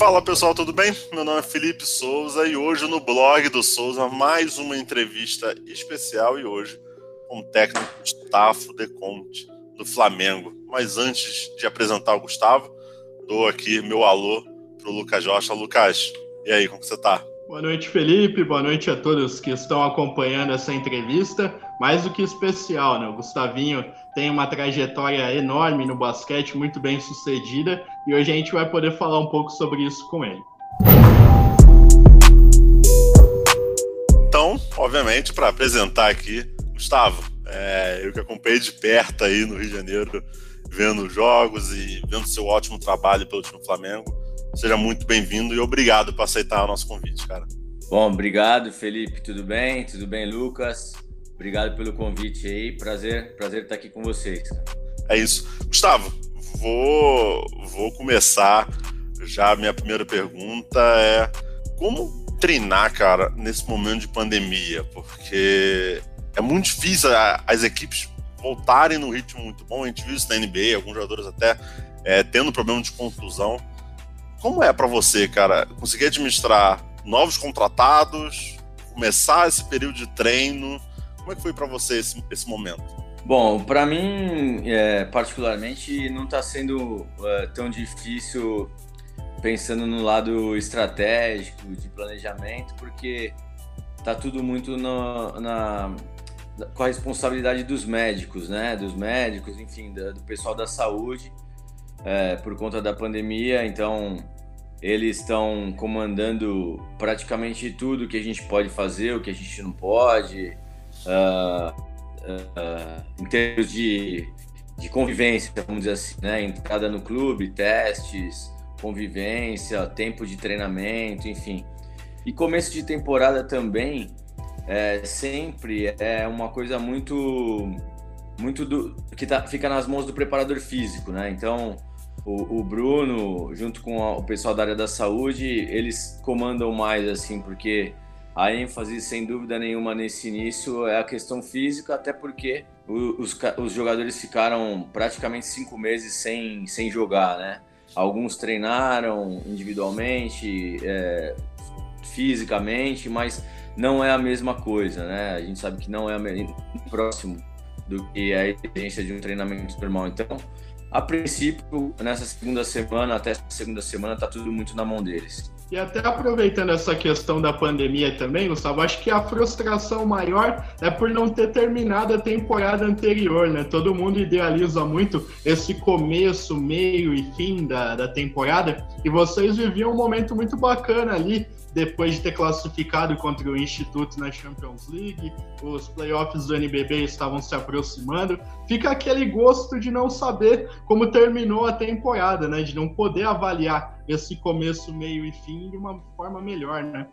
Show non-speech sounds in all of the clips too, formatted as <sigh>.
Fala pessoal, tudo bem? Meu nome é Felipe Souza e hoje no blog do Souza mais uma entrevista especial e hoje com o técnico Gustavo De Conte do Flamengo. Mas antes de apresentar o Gustavo, dou aqui meu alô pro Lucas Rocha. Lucas, e aí, como você tá? Boa noite, Felipe. Boa noite a todos que estão acompanhando essa entrevista. Mais do que especial, né? O Gustavinho tem uma trajetória enorme no basquete, muito bem sucedida, e hoje a gente vai poder falar um pouco sobre isso com ele. Então, obviamente, para apresentar aqui, Gustavo, é, eu que acompanhei de perto aí no Rio de Janeiro, vendo jogos e vendo seu ótimo trabalho pelo time Flamengo. Seja muito bem-vindo e obrigado por aceitar o nosso convite, cara. Bom, obrigado, Felipe. Tudo bem? Tudo bem, Lucas? Obrigado pelo convite aí. Prazer, prazer estar aqui com vocês. É isso. Gustavo, vou, vou começar já. A minha primeira pergunta é como treinar, cara, nesse momento de pandemia? Porque é muito difícil as equipes voltarem no ritmo muito bom. A gente viu isso na NBA, alguns jogadores até é, tendo problema de contusão. Como é para você, cara, conseguir administrar novos contratados, começar esse período de treino? Como é que foi para você esse, esse momento? Bom, para mim, é, particularmente, não está sendo é, tão difícil pensando no lado estratégico, de planejamento, porque tá tudo muito no, na, com a responsabilidade dos médicos, né? Dos médicos, enfim, do, do pessoal da saúde é, por conta da pandemia, então eles estão comandando praticamente tudo que a gente pode fazer, o que a gente não pode, uh, uh, em termos de, de convivência, vamos dizer assim, né? Entrada no clube, testes, convivência, tempo de treinamento, enfim. E começo de temporada também é, sempre é uma coisa muito muito do que tá, fica nas mãos do preparador físico, né? Então o, o Bruno, junto com a, o pessoal da área da saúde, eles comandam mais, assim, porque a ênfase, sem dúvida nenhuma, nesse início é a questão física, até porque os, os jogadores ficaram praticamente cinco meses sem, sem jogar, né? Alguns treinaram individualmente, é, fisicamente, mas não é a mesma coisa, né? A gente sabe que não é próximo do que a exigência de um treinamento normal. Então, a princípio, nessa segunda semana, até segunda semana, tá tudo muito na mão deles. E até aproveitando essa questão da pandemia também, Gustavo, acho que a frustração maior é por não ter terminado a temporada anterior, né? Todo mundo idealiza muito esse começo, meio e fim da, da temporada, e vocês viviam um momento muito bacana ali, depois de ter classificado contra o Instituto na Champions League, os playoffs do NBB estavam se aproximando. Fica aquele gosto de não saber como terminou a temporada, né? De não poder avaliar esse começo, meio e fim de uma forma melhor, né?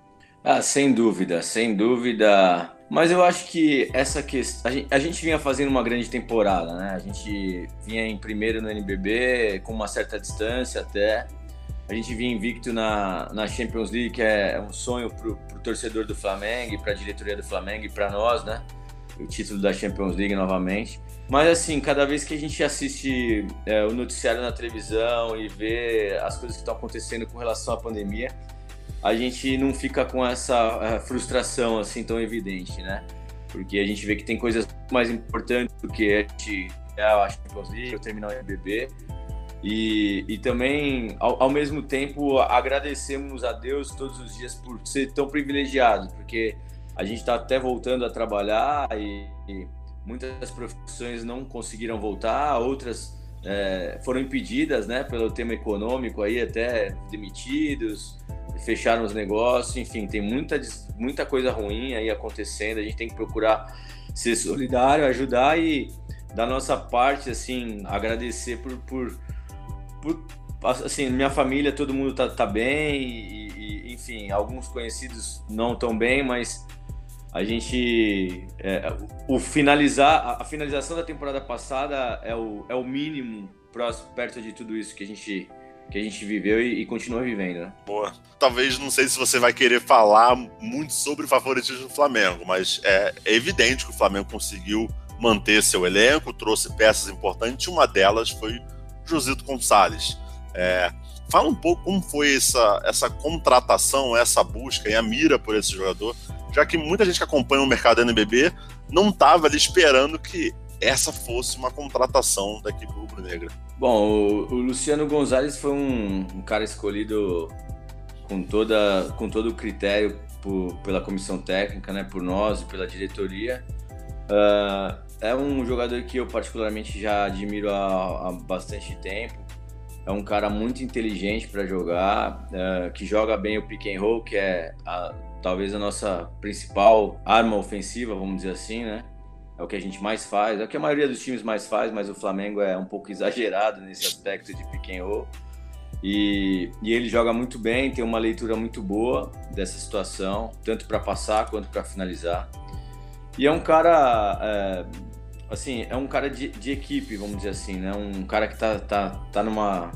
Ah, sem dúvida, sem dúvida. Mas eu acho que essa questão. A gente, a gente vinha fazendo uma grande temporada, né? A gente vinha em primeiro no NBB, com uma certa distância até. A gente vinha invicto na, na Champions League, que é um sonho para o torcedor do Flamengo, para a diretoria do Flamengo e para nós, né? O título da Champions League novamente. Mas assim, cada vez que a gente assiste é, o noticiário na televisão e vê as coisas que estão acontecendo com relação à pandemia, a gente não fica com essa é, frustração assim tão evidente, né? Porque a gente vê que tem coisas mais importantes do que a gente é a Champions League, o NBB. E, e também, ao, ao, mesmo tempo, agradecemos a Deus todos os dias por ser tão privilegiado, porque a gente está até voltando a trabalhar e, e, muitas profissões não conseguiram voltar, outras é, foram impedidas né, pelo tema econômico, aí até demitidos, fecharam os negócios, enfim, tem muita, muita coisa ruim aí acontecendo, a gente tem que procurar ser solidário, ajudar e da nossa parte, assim, agradecer por, por assim, minha família, todo mundo tá, tá bem, e, e, enfim, alguns conhecidos não tão bem, mas a gente. É, o finalizar, a finalização da temporada passada é o, é o mínimo próximo, perto de tudo isso que a gente que a gente viveu e, e, continua vivendo, né? Boa. Talvez não sei se você vai querer falar muito sobre o favoritismo do Flamengo, mas é, é evidente que o Flamengo conseguiu manter seu elenco, trouxe peças importantes. Uma delas foi Josito Gonçalves. É, Fala um pouco como foi essa, essa contratação, essa busca e a mira por esse jogador, já que muita gente que acompanha o mercado NBB não estava ali esperando que essa fosse uma contratação da equipe rubro-negra. Bom, o, o, Luciano Gonzalez foi um, um, cara escolhido com, toda, com todo o critério por, pela comissão técnica, né, por nós e pela diretoria. Uh, é um jogador que eu particularmente já admiro há, há bastante tempo. É um cara muito inteligente para jogar, uh, que joga bem o pick and roll, que é a, talvez a nossa principal arma ofensiva, vamos dizer assim, né? É o que a gente mais faz, é o que a maioria dos times mais faz, mas o Flamengo é um pouco <laughs> exagerado nesse aspecto de pick and roll. E, e ele joga muito bem, tem uma leitura muito boa dessa situação, tanto para passar quanto para finalizar. E é um cara, é, assim, é um cara de, de, equipe, vamos dizer assim, né? Um cara que tá, tá, tá numa.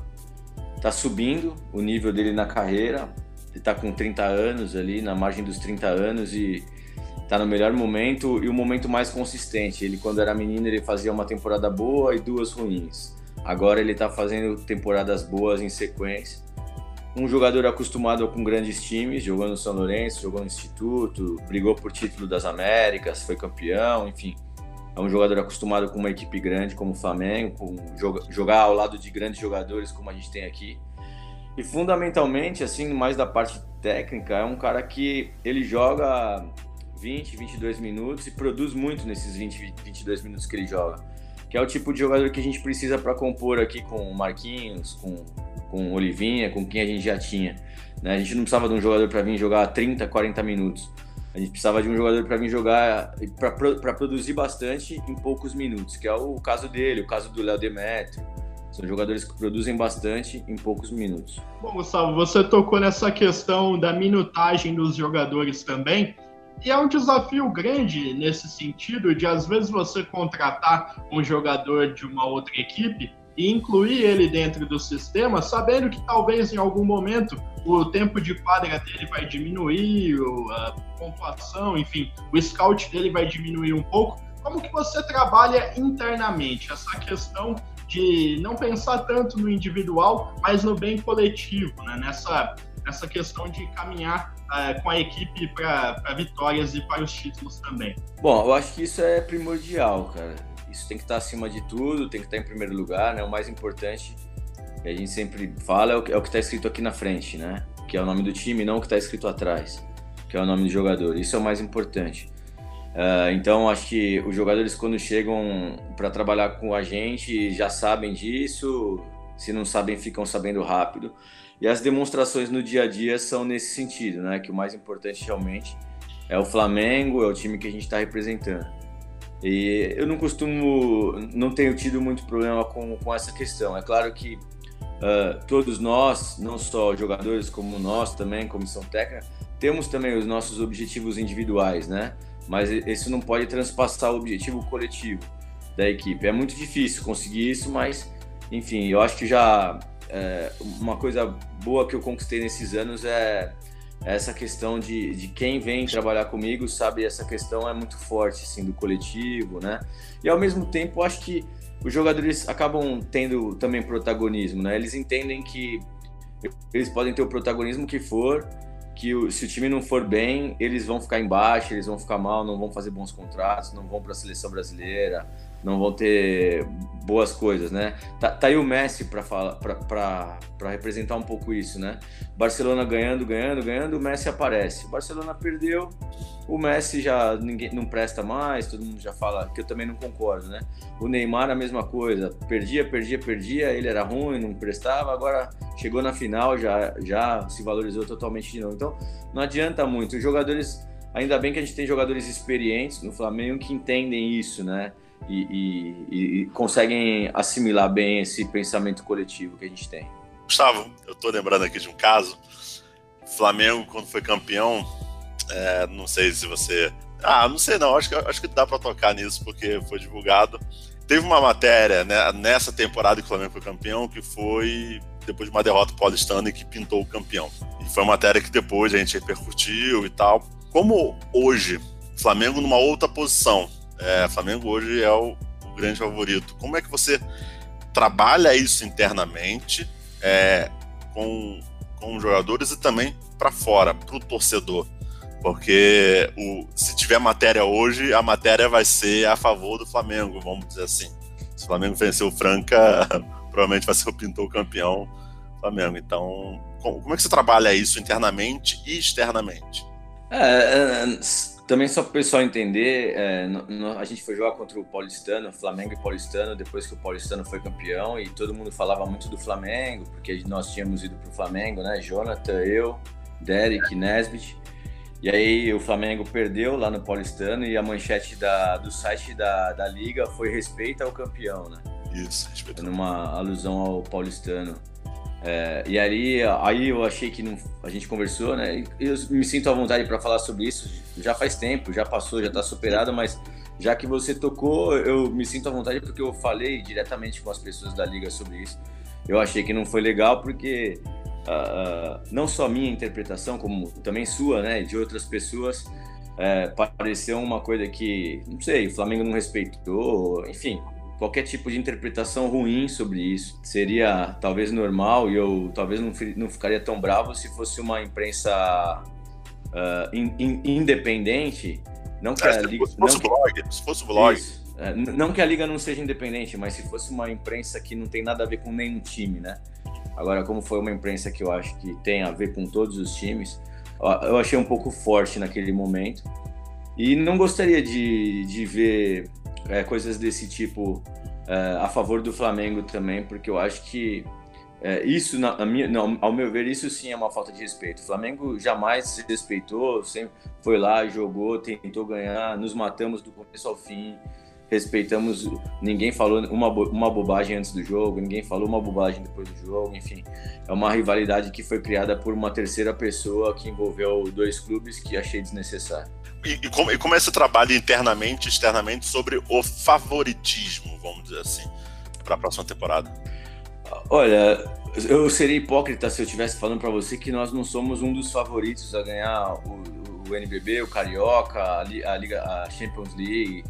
tá subindo o nível dele na carreira. Ele tá com 30 anos ali, na margem dos 30 anos e tá no melhor momento e o momento mais consistente. Ele, quando era menino, ele fazia uma temporada boa e duas ruins. Agora ele tá fazendo temporadas boas em sequência. Um jogador acostumado com grandes times, jogou no São Lourenço, jogou no Instituto, brigou por título das Américas, foi campeão, enfim. É um jogador acostumado com uma equipe grande como o Flamengo, com jogar ao lado de grandes jogadores como a gente tem aqui. E fundamentalmente, assim, mais da parte técnica, é um cara que ele joga 20, 22 minutos e produz muito nesses 20, 22 minutos que ele joga. Que é o tipo de jogador que a gente precisa para compor aqui com o Marquinhos, com, com o Olivinha, com quem a gente já tinha. Né? A gente não precisava de um jogador para vir jogar 30, 40 minutos. A gente precisava de um jogador para vir jogar, para produzir bastante em poucos minutos, que é o caso dele, o caso do Léo Demetrio. São jogadores que produzem bastante em poucos minutos. Bom, Gustavo, você tocou nessa questão da minutagem dos jogadores também. E é um desafio grande nesse sentido de às vezes você contratar um jogador de uma outra equipe e incluir ele dentro do sistema, sabendo que talvez em algum momento o tempo de quadra dele vai diminuir, a pontuação, enfim, o scout dele vai diminuir um pouco. Como que você trabalha internamente essa questão de não pensar tanto no individual, mas no bem coletivo, né? nessa, nessa questão de caminhar uh, com a equipe para vitórias e para os títulos também. Bom, eu acho que isso é primordial, cara. Isso tem que estar acima de tudo, tem que estar em primeiro lugar, né? O mais importante, que a gente sempre fala, é o que é está escrito aqui na frente, né? Que é o nome do time, não o que está escrito atrás, que é o nome do jogador. Isso é o mais importante. Uh, então, acho que os jogadores, quando chegam para trabalhar com a gente, já sabem disso. Se não sabem, ficam sabendo rápido. E as demonstrações no dia a dia são nesse sentido, né? Que o mais importante realmente é o Flamengo, é o time que a gente está representando. E eu não costumo, não tenho tido muito problema com, com essa questão. É claro que uh, todos nós, não só jogadores como nós também, comissão técnica, temos também os nossos objetivos individuais, né? Mas isso não pode transpassar o objetivo coletivo da equipe. É muito difícil conseguir isso, mas enfim, eu acho que já é, uma coisa boa que eu conquistei nesses anos é essa questão de, de quem vem trabalhar comigo, sabe? Essa questão é muito forte, assim, do coletivo, né? E ao mesmo tempo, acho que os jogadores acabam tendo também protagonismo, né? Eles entendem que eles podem ter o protagonismo que for, que o, se o time não for bem, eles vão ficar embaixo, eles vão ficar mal, não vão fazer bons contratos, não vão para a seleção brasileira, não vão ter boas coisas, né? Tá, tá aí o Messi para representar um pouco isso, né? Barcelona ganhando, ganhando, ganhando, o Messi aparece. Barcelona perdeu, o Messi já ninguém não presta mais, todo mundo já fala que eu também não concordo, né? O Neymar a mesma coisa, perdia, perdia, perdia, ele era ruim, não prestava, agora chegou na final, já já se valorizou totalmente de novo. Então, não adianta muito. Os jogadores, ainda bem que a gente tem jogadores experientes no Flamengo que entendem isso, né? E, e, e conseguem assimilar bem esse pensamento coletivo que a gente tem. Gustavo, eu estou lembrando aqui de um caso. Flamengo, quando foi campeão, é, não sei se você. Ah, não sei não, acho que, acho que dá para tocar nisso porque foi divulgado. Teve uma matéria né, nessa temporada que o Flamengo foi campeão que foi depois de uma derrota paulistana que pintou o campeão. E foi uma matéria que depois a gente repercutiu e tal. Como hoje, Flamengo numa outra posição, é, Flamengo hoje é o, o, grande favorito. Como é que você trabalha isso internamente? É, com, com os jogadores e também para fora, para o torcedor. Porque o, se tiver matéria hoje, a matéria vai ser a favor do Flamengo, vamos dizer assim. Se o Flamengo vencer o Franca, <laughs> provavelmente vai ser o pintor campeão Flamengo. Então, como é que você trabalha isso internamente e externamente? É, é também só para o pessoal entender, é, a gente foi jogar contra o Paulistano, Flamengo e Paulistano, depois que o Paulistano foi campeão, e todo mundo falava muito do Flamengo, porque nós tínhamos ido para o Flamengo, né? Jonathan, eu, Derek, Nesbitt. E aí o Flamengo perdeu lá no Paulistano e a manchete da, do site da, da liga foi respeita ao campeão, né? Isso, respeita. Numa alusão ao paulistano. É, e aí, aí eu achei que não, a gente conversou, né? Eu me sinto à vontade para falar sobre isso. Já faz tempo, já passou, já está superado, mas já que você tocou, eu me sinto à vontade porque eu falei diretamente com as pessoas da liga sobre isso. Eu achei que não foi legal porque uh, não só minha interpretação, como também sua, né, de outras pessoas, é, pareceu uma coisa que, não sei, o Flamengo não respeitou, enfim, qualquer tipo de interpretação ruim sobre isso seria talvez normal e eu talvez não, não ficaria tão bravo se fosse uma imprensa uh, in, in, independente. Não que é, a liga, se fosse não blog, que, se fosse blog. Isso, é, não que a liga não seja independente, mas se fosse uma imprensa que não tem nada a ver com nenhum time, né? Agora, como foi uma imprensa que eu acho que tem a ver com todos os times, eu achei um pouco forte naquele momento. E não gostaria de, de ver é, coisas desse tipo é, a favor do Flamengo também, porque eu acho que é, isso, na, minha, não, ao meu ver, isso sim é uma falta de respeito. O Flamengo jamais se respeitou, sempre foi lá, jogou, tentou ganhar, nos matamos do começo ao fim respeitamos, ninguém falou uma, uma bobagem antes do jogo, ninguém falou uma bobagem depois do jogo, enfim. É uma rivalidade que foi criada por uma terceira pessoa que envolveu dois clubes que achei desnecessário. E, e, como, e como é esse trabalho internamente e externamente sobre o favoritismo, vamos dizer assim, para a próxima temporada? Olha, eu seria hipócrita se eu estivesse falando para você que nós não somos um dos favoritos a ganhar o, o NBB, o Carioca, a, a, Liga, a Champions League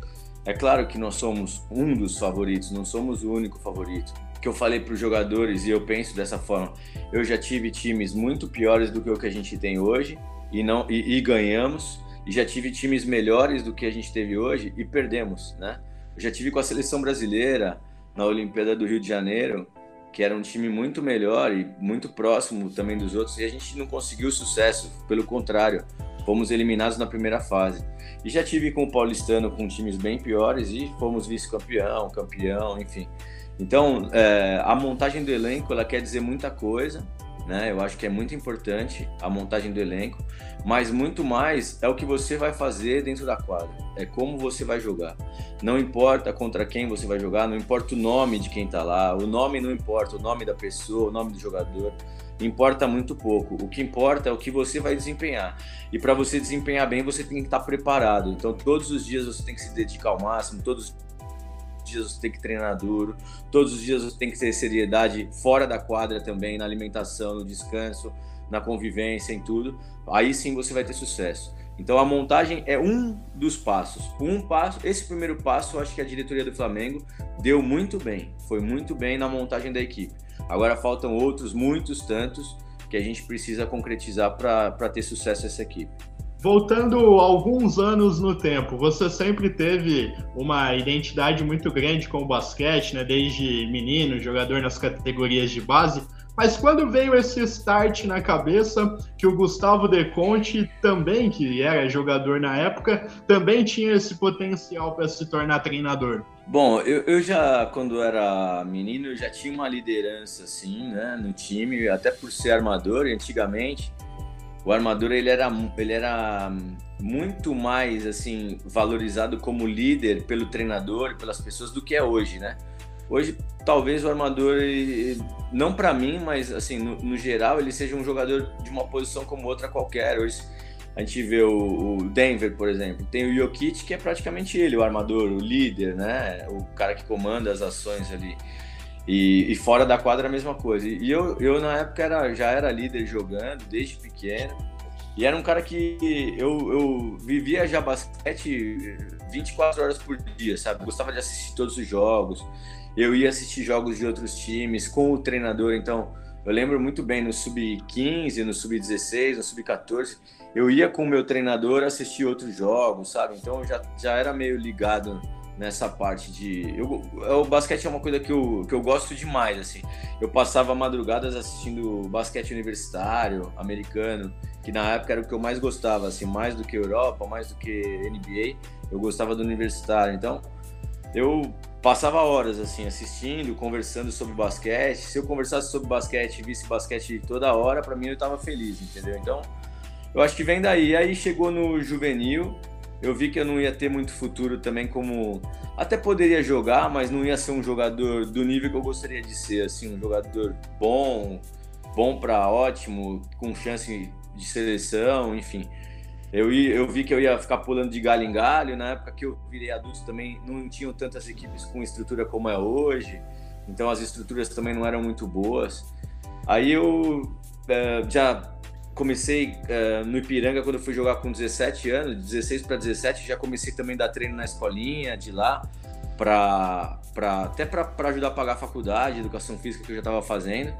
é claro que nós somos um dos favoritos, não somos o único favorito. Que eu falei para os jogadores e eu penso dessa forma. Eu já tive times muito piores do que o que a gente tem hoje e não e, e ganhamos. E já tive times melhores do que a gente teve hoje e perdemos, né? Eu já tive com a seleção brasileira na Olimpíada do Rio de Janeiro, que era um time muito melhor e muito próximo também dos outros, e a gente não conseguiu sucesso, pelo contrário, fomos eliminados na primeira fase. E já tive com o Paulistano com times bem piores e fomos vice-campeão, campeão, enfim. Então, é, a montagem do elenco, ela quer dizer muita coisa, né? Eu acho que é muito importante a montagem do elenco, mas muito mais é o que você vai fazer dentro da quadra, é como você vai jogar. Não importa contra quem você vai jogar, não importa o nome de quem tá lá, o nome não importa, o nome da pessoa, o nome do jogador importa muito pouco. O que importa é o que você vai desempenhar. E para você desempenhar bem, você tem que estar preparado. Então, todos os dias você tem que se dedicar ao máximo, todos os dias você tem que treinar duro, todos os dias você tem que ter seriedade fora da quadra também, na alimentação, no descanso, na convivência, em tudo. Aí sim você vai ter sucesso. Então a montagem é um dos passos. Um passo, esse primeiro passo, eu acho que a diretoria do Flamengo deu muito bem. Foi muito bem na montagem da equipe. Agora faltam outros, muitos tantos, que a gente precisa concretizar para ter sucesso essa equipe. Voltando alguns anos no tempo, você sempre teve uma identidade muito grande com o basquete, né? Desde menino, jogador nas categorias de base. Mas quando veio esse start na cabeça, que o Gustavo De Conte também, que era jogador na época, também tinha esse potencial para se tornar treinador? Bom, eu, eu já, quando era menino, eu já tinha uma liderança, assim, né, no time, até por ser armador, antigamente, o armador, ele era, ele era muito mais, assim, valorizado como líder pelo treinador pelas pessoas do que é hoje, né? Hoje, talvez o armador, não para mim, mas assim, no, no, geral, ele seja um jogador de uma posição como outra qualquer. Hoje a gente vê o, o, Denver, por exemplo, tem o Jokic, que é praticamente ele, o armador, o líder, né? O cara que comanda as ações ali. E, e fora da quadra a mesma coisa. E eu, eu na época era, já era líder jogando, desde pequeno. E era um cara que eu, eu vivia já basquete 24 horas por dia, sabe? Gostava de assistir todos os jogos eu ia assistir jogos de outros times com o treinador, então Eu lembro muito bem no sub-15, no sub-16, no sub-14, eu ia com o meu treinador assistir outros jogos, sabe? Então eu já, já era meio ligado nessa parte de. Eu, o basquete é uma coisa que eu, que eu gosto demais, assim. Eu passava madrugadas assistindo basquete universitário, americano, que na época era o que eu mais gostava, assim, mais do que Europa, mais do que NBA, eu gostava do universitário. Então, eu passava horas, assim, assistindo, conversando sobre basquete. Se eu conversasse sobre basquete visse basquete toda hora, para mim eu estava feliz, entendeu? Então, eu acho que vem daí. Aí chegou no juvenil, eu vi que eu não ia ter muito futuro também como até poderia jogar, mas não ia ser um jogador do nível que eu gostaria de ser, assim, um jogador bom, bom para ótimo, com chance de seleção, enfim. Eu, eu vi que eu ia ficar pulando de galho em galho. Na época que eu virei adulto também não tinham tantas equipes com estrutura como é hoje. Então as estruturas também não eram muito boas. Aí eu é, já comecei uh, no Ipiranga quando fui jogar com 17 anos, 16 para 17, já comecei também a dar treino na escolinha de lá, pra, pra, até para ajudar a pagar a faculdade, educação física que eu já estava fazendo.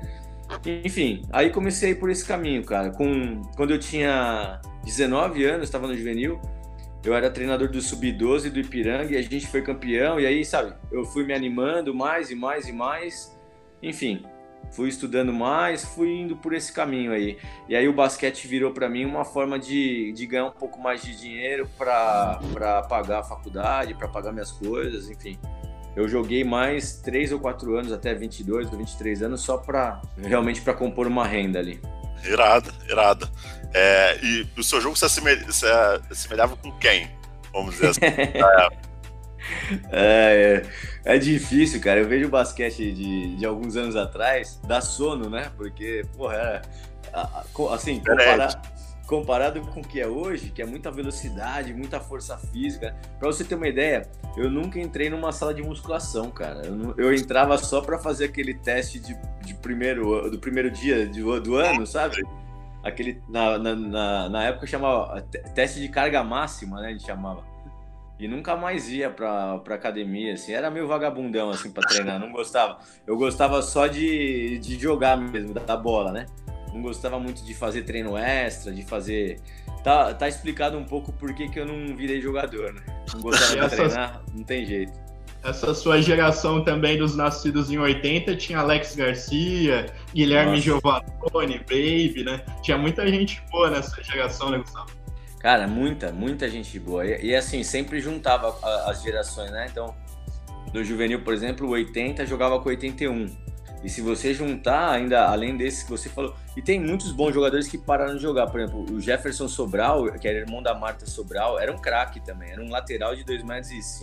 Enfim, aí comecei por esse caminho, cara. Com, quando eu tinha 19 anos, estava no juvenil, eu era treinador do Sub-12 do Ipiranga e a gente foi campeão. E aí, sabe, eu fui me animando mais e mais e mais. Enfim, fui estudando mais, fui indo por esse caminho aí. E aí o basquete virou para mim uma forma de, de ganhar um pouco mais de dinheiro para pagar a faculdade, para pagar minhas coisas, enfim. Eu joguei mais 3 ou 4 anos, até 22 ou 23 anos, só para realmente para compor uma renda ali. Irada, irada. É, e o seu jogo se, assemelhava com quem? Vamos dizer assim. <laughs> é, é, é, difícil, cara. Eu vejo o basquete de, de alguns anos atrás, dá sono, né? Porque, porra, era, assim, comparar, comparado com o que é hoje, que é muita velocidade, muita força física. Para você ter uma ideia, eu nunca entrei numa sala de musculação, cara. Eu, eu entrava só para fazer aquele teste de, de primeiro, do primeiro dia do, do ano, sabe? Aquele, na, na, na, na época chamava teste de carga máxima, né? A gente chamava. E nunca mais ia pra, pra academia, assim. Era meio vagabundão, assim, pra treinar. Não gostava. Eu gostava só de, de jogar mesmo, da bola, né? Não gostava muito de fazer treino extra, de fazer... Tá, tá explicado um pouco por que, que eu não virei jogador, né? Não gostava de treinar, não tem jeito. Essa sua geração também dos nascidos em 80 tinha Alex Garcia, Guilherme Nossa. Giovanni, Baby, né? Tinha muita gente boa nessa geração, né, Gustavo? Cara, muita, muita gente boa. E, e assim, sempre juntava as gerações, né? Então, do juvenil, por exemplo, o 80 jogava com 81. E se você juntar ainda, além desses que você falou, e tem muitos bons jogadores que pararam de jogar, por exemplo, o Jefferson Sobral, que era irmão da Marta Sobral, era um craque também, era um lateral de 2,5 metros.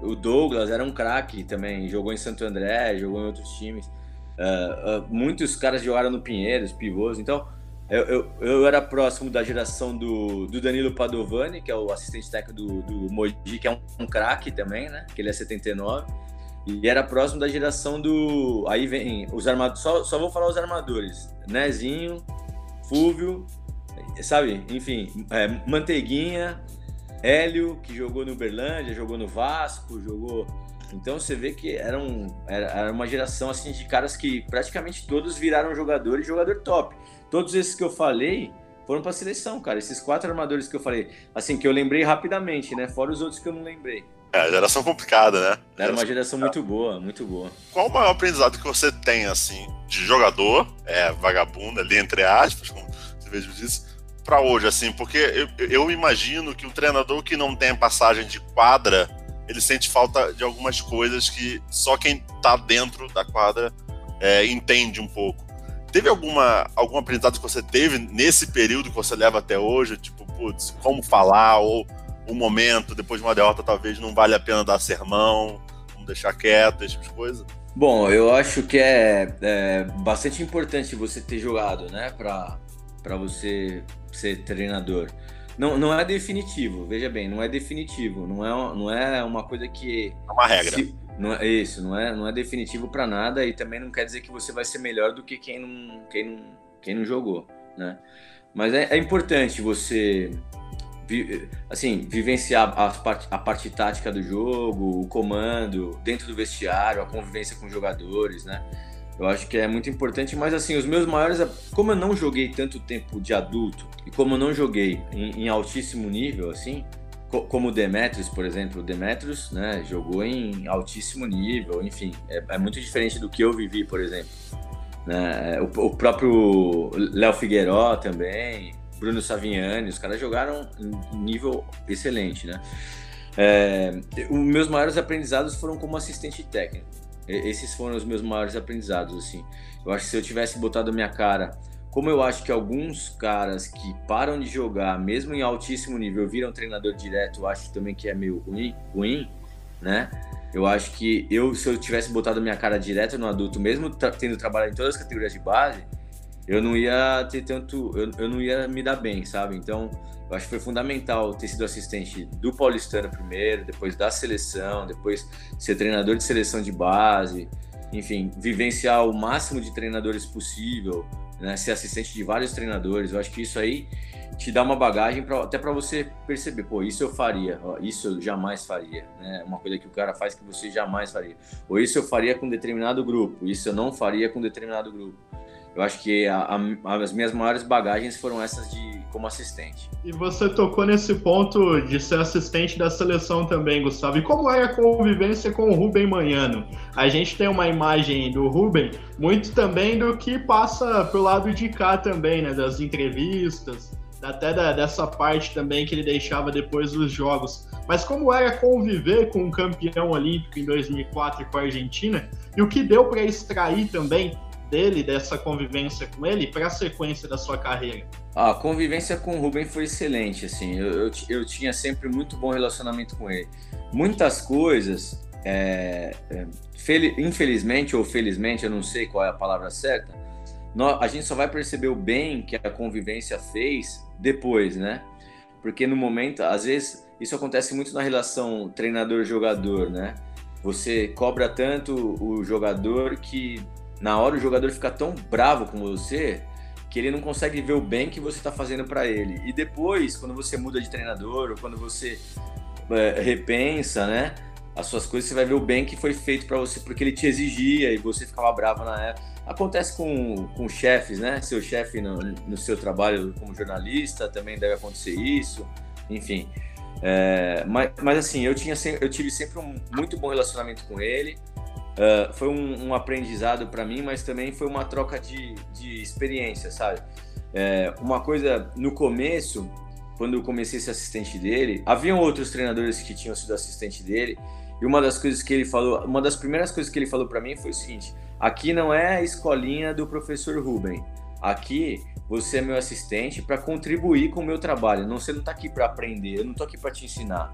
O Douglas era um craque também, jogou em Santo André, jogou em outros times. Uh, uh, muitos caras jogaram no Pinheiros, pivôs, então eu, eu, eu, era próximo da geração do, do, Danilo Padovani, que é o assistente técnico do, do Moji, que é um, um craque também, né? Que ele é 79. E era próximo da geração do. Aí vem os armadores. Só, só vou falar os armadores: Nezinho, Fúvio, sabe? Enfim, é, Manteiguinha, Hélio, que jogou no Uberlândia, jogou no Vasco, jogou. Então você vê que era, um, era, era uma geração assim de caras que praticamente todos viraram jogadores, jogador top todos esses que eu falei foram para seleção, cara. Esses quatro armadores que eu falei, assim, que eu lembrei rapidamente, né? Fora os outros que eu não lembrei. É, geração complicada, né? Era uma geração muito boa, muito boa. Qual o maior aprendizado que você tem, assim, de jogador, é, vagabundo ali, entre aspas, como você mesmo disse, para hoje, assim? Porque eu, eu imagino que o treinador que não tem passagem de quadra, ele sente falta de algumas coisas que só quem tá dentro da quadra é, entende um pouco. Teve alguma, algum aprendizado que você teve nesse período que você leva até hoje? Tipo, putz, como falar, ou um momento, depois de uma derrota, talvez não vale a pena dar sermão, vamos deixar quieto, esse tipo de coisa? Bom, eu acho que é, é bastante importante você ter jogado, né, para você ser treinador. Não, não é definitivo, veja bem, não é definitivo, não é, não é uma coisa que. É uma regra. Se, não é isso, não é, não é definitivo para nada e também não quer dizer que você vai ser melhor do que quem não, quem não, quem não jogou, né? Mas é, é importante você assim, vivenciar a parte, a parte tática do jogo, o comando, dentro do vestiário, a convivência com os jogadores, né? Eu acho que é muito importante, mas assim, os meus maiores. Como eu não joguei tanto tempo de adulto e como eu não joguei em, em altíssimo nível, assim, co como o Demetrius, por exemplo, o Demetrius né, jogou em altíssimo nível, enfim, é, é muito diferente do que eu vivi, por exemplo. Né? O, o próprio Léo Figueiró também, Bruno Saviani, os caras jogaram em nível excelente, né? É, os meus maiores aprendizados foram como assistente técnico. Esses foram os meus maiores aprendizados, assim. Eu acho que se eu tivesse botado a minha cara, como eu acho que alguns caras que param de jogar, mesmo em altíssimo nível, viram treinador direto, eu acho também que é meio ruim, ruim né? Eu acho que eu, se eu tivesse botado a minha cara direto no adulto, mesmo tra tendo trabalhado em todas as categorias de base, eu não ia ter tanto, eu, eu não ia me dar bem, sabe? Então, eu acho que foi fundamental ter sido assistente do Paulistano primeiro, depois da seleção, depois ser treinador de seleção de base, enfim, vivenciar o máximo de treinadores possível, né? ser assistente de vários treinadores. Eu acho que isso aí te dá uma bagagem pra, até para você perceber, pô, isso eu faria, ó, isso eu jamais faria, né? Uma coisa que o cara faz que você jamais faria. Ou isso eu faria com determinado grupo, isso eu não faria com determinado grupo. Eu acho que a, a, as minhas maiores bagagens foram essas de como assistente. E você tocou nesse ponto de ser assistente da seleção também, Gustavo. E como é a convivência com o Rubem Manhano? A gente tem uma imagem do Rubem muito também do que passa pro lado de cá também, né? Das entrevistas, até da, dessa parte também que ele deixava depois dos jogos. Mas como era conviver com um campeão olímpico em 2004 com a Argentina e o que deu para extrair também dele, dessa convivência com ele, para a sequência da sua carreira? A convivência com o Rubem foi excelente, assim, eu, eu, eu tinha sempre muito bom relacionamento com ele. Muitas coisas, é, é, infelizmente ou felizmente, eu não sei qual é a palavra certa, a gente só vai perceber o bem que a convivência fez depois, né? Porque no momento, às vezes, isso acontece muito na relação treinador-jogador, né? Você cobra tanto o jogador que na hora o jogador fica tão bravo com você que ele não consegue ver o bem que você está fazendo para ele. E depois, quando você muda de treinador ou quando você é, repensa, né, as suas coisas, você vai ver o bem que foi feito para você porque ele te exigia e você ficava bravo na época. Acontece com, com chefes, né? Seu chefe no, no seu trabalho como jornalista também deve acontecer isso. Enfim, é, mas, mas assim, eu, tinha, eu tive sempre um muito bom relacionamento com ele. Uh, foi um, um aprendizado para mim, mas também foi uma troca de, de experiência, sabe? É, uma coisa, no começo, quando eu comecei a ser assistente dele, haviam outros treinadores que tinham sido assistente dele, e uma das coisas que ele falou, uma das primeiras coisas que ele falou para mim foi o seguinte: aqui não é a escolinha do professor Ruben, aqui você é meu assistente para contribuir com o meu trabalho. Não, você não está aqui para aprender, eu não estou aqui para te ensinar.